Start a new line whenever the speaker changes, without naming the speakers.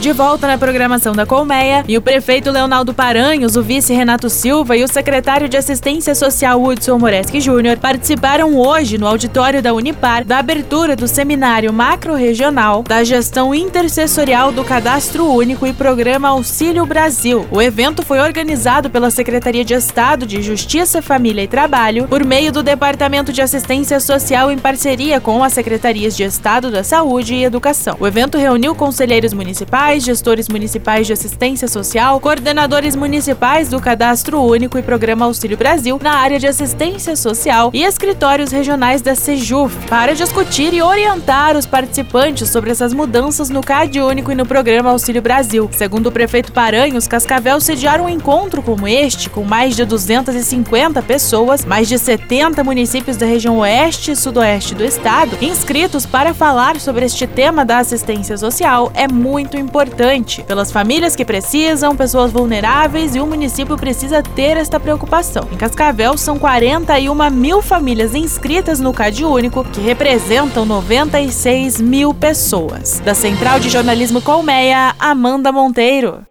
De volta na programação da Colmeia, e o prefeito Leonardo Paranhos, o vice Renato Silva e o secretário de Assistência Social Hudson Moreski Júnior participaram hoje no auditório da Unipar da abertura do seminário macro-regional da gestão intercessorial do Cadastro Único e Programa Auxílio Brasil. O evento foi organizado pela Secretaria de Estado de Justiça, Família e Trabalho por meio do Departamento de Assistência Social em parceria com as Secretarias de Estado da Saúde e Educação. O evento reuniu conselheiros municipais, gestores municipais de assistência social, coordenadores municipais do Cadastro Único e Programa Auxílio Brasil na área de assistência social e escritórios regionais da Sejuf para discutir e orientar os participantes sobre essas mudanças no CAD Único e no Programa Auxílio Brasil. Segundo o prefeito Paranhos, Cascavel sediar um encontro como este, com mais de 250 pessoas, mais de 70 municípios da região oeste e sudoeste do estado, inscritos para falar sobre este tema da assistência social, é muito importante. Pelas famílias que precisam, pessoas vulneráveis e o município precisa ter esta preocupação. Em Cascavel, são 41 mil famílias inscritas no CAD Único, que representam 96 mil pessoas. Da Central de Jornalismo Colmeia, Amanda Monteiro.